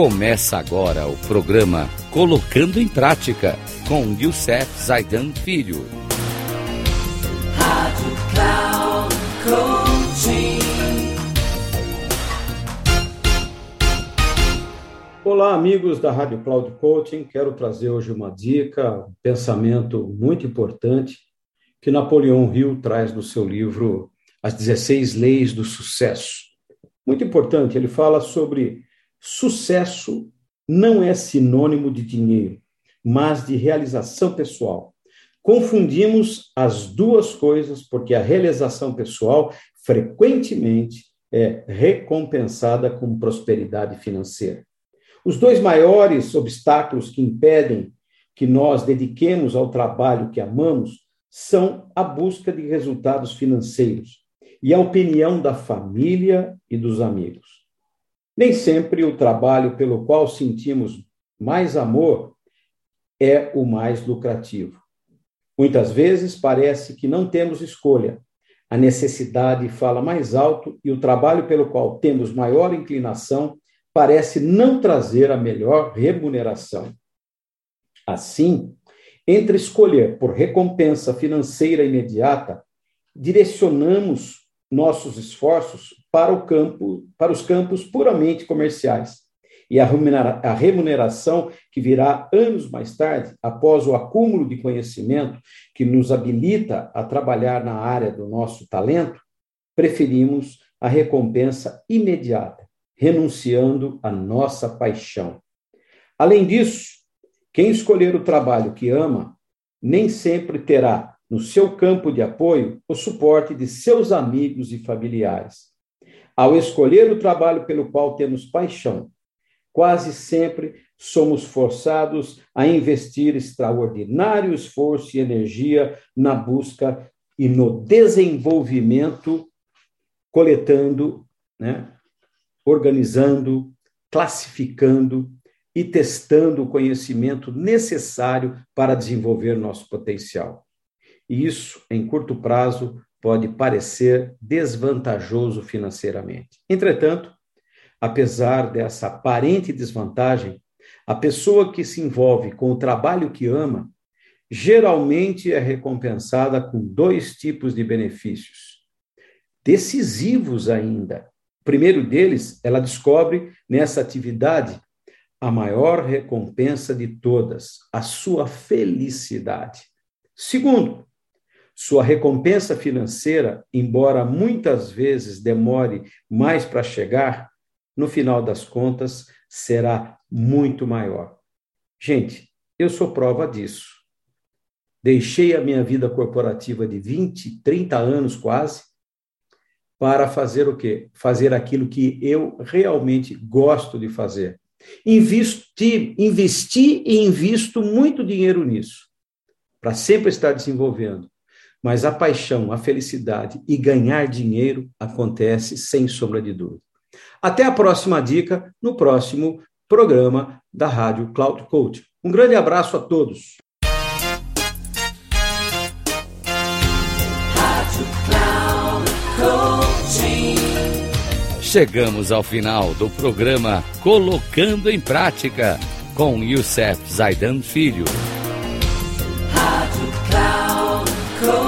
Começa agora o programa Colocando em Prática com Youssef Zaidan Filho. Rádio Cloud Olá, amigos da Rádio Cloud Coaching. Quero trazer hoje uma dica, um pensamento muito importante que Napoleão Hill traz no seu livro As 16 Leis do Sucesso. Muito importante, ele fala sobre sucesso não é sinônimo de dinheiro, mas de realização pessoal. Confundimos as duas coisas porque a realização pessoal frequentemente é recompensada com prosperidade financeira. Os dois maiores obstáculos que impedem que nós dediquemos ao trabalho que amamos são a busca de resultados financeiros e a opinião da família e dos amigos. Nem sempre o trabalho pelo qual sentimos mais amor é o mais lucrativo. Muitas vezes parece que não temos escolha. A necessidade fala mais alto e o trabalho pelo qual temos maior inclinação parece não trazer a melhor remuneração. Assim, entre escolher por recompensa financeira imediata, direcionamos nossos esforços para o campo, para os campos puramente comerciais. E a remuneração que virá anos mais tarde, após o acúmulo de conhecimento que nos habilita a trabalhar na área do nosso talento, preferimos a recompensa imediata, renunciando à nossa paixão. Além disso, quem escolher o trabalho que ama, nem sempre terá no seu campo de apoio o suporte de seus amigos e familiares. Ao escolher o trabalho pelo qual temos paixão, quase sempre somos forçados a investir extraordinário esforço e energia na busca e no desenvolvimento, coletando né, organizando, classificando e testando o conhecimento necessário para desenvolver nosso potencial. E isso, em curto prazo, pode parecer desvantajoso financeiramente. Entretanto, apesar dessa aparente desvantagem, a pessoa que se envolve com o trabalho que ama geralmente é recompensada com dois tipos de benefícios, decisivos ainda, primeiro deles, ela descobre nessa atividade a maior recompensa de todas, a sua felicidade. Segundo, sua recompensa financeira, embora muitas vezes demore mais para chegar, no final das contas será muito maior. Gente, eu sou prova disso. Deixei a minha vida corporativa de 20, 30 anos quase para fazer o quê? Fazer aquilo que eu realmente gosto de fazer. Investir, investir e invisto muito dinheiro nisso, para sempre estar desenvolvendo. Mas a paixão, a felicidade e ganhar dinheiro acontece sem sombra de dúvida. Até a próxima dica no próximo programa da Rádio Cloud Coach. Um grande abraço a todos. Chegamos ao final do programa Colocando em Prática com Youssef Zaidan Filho. Rádio Cloud Coaching.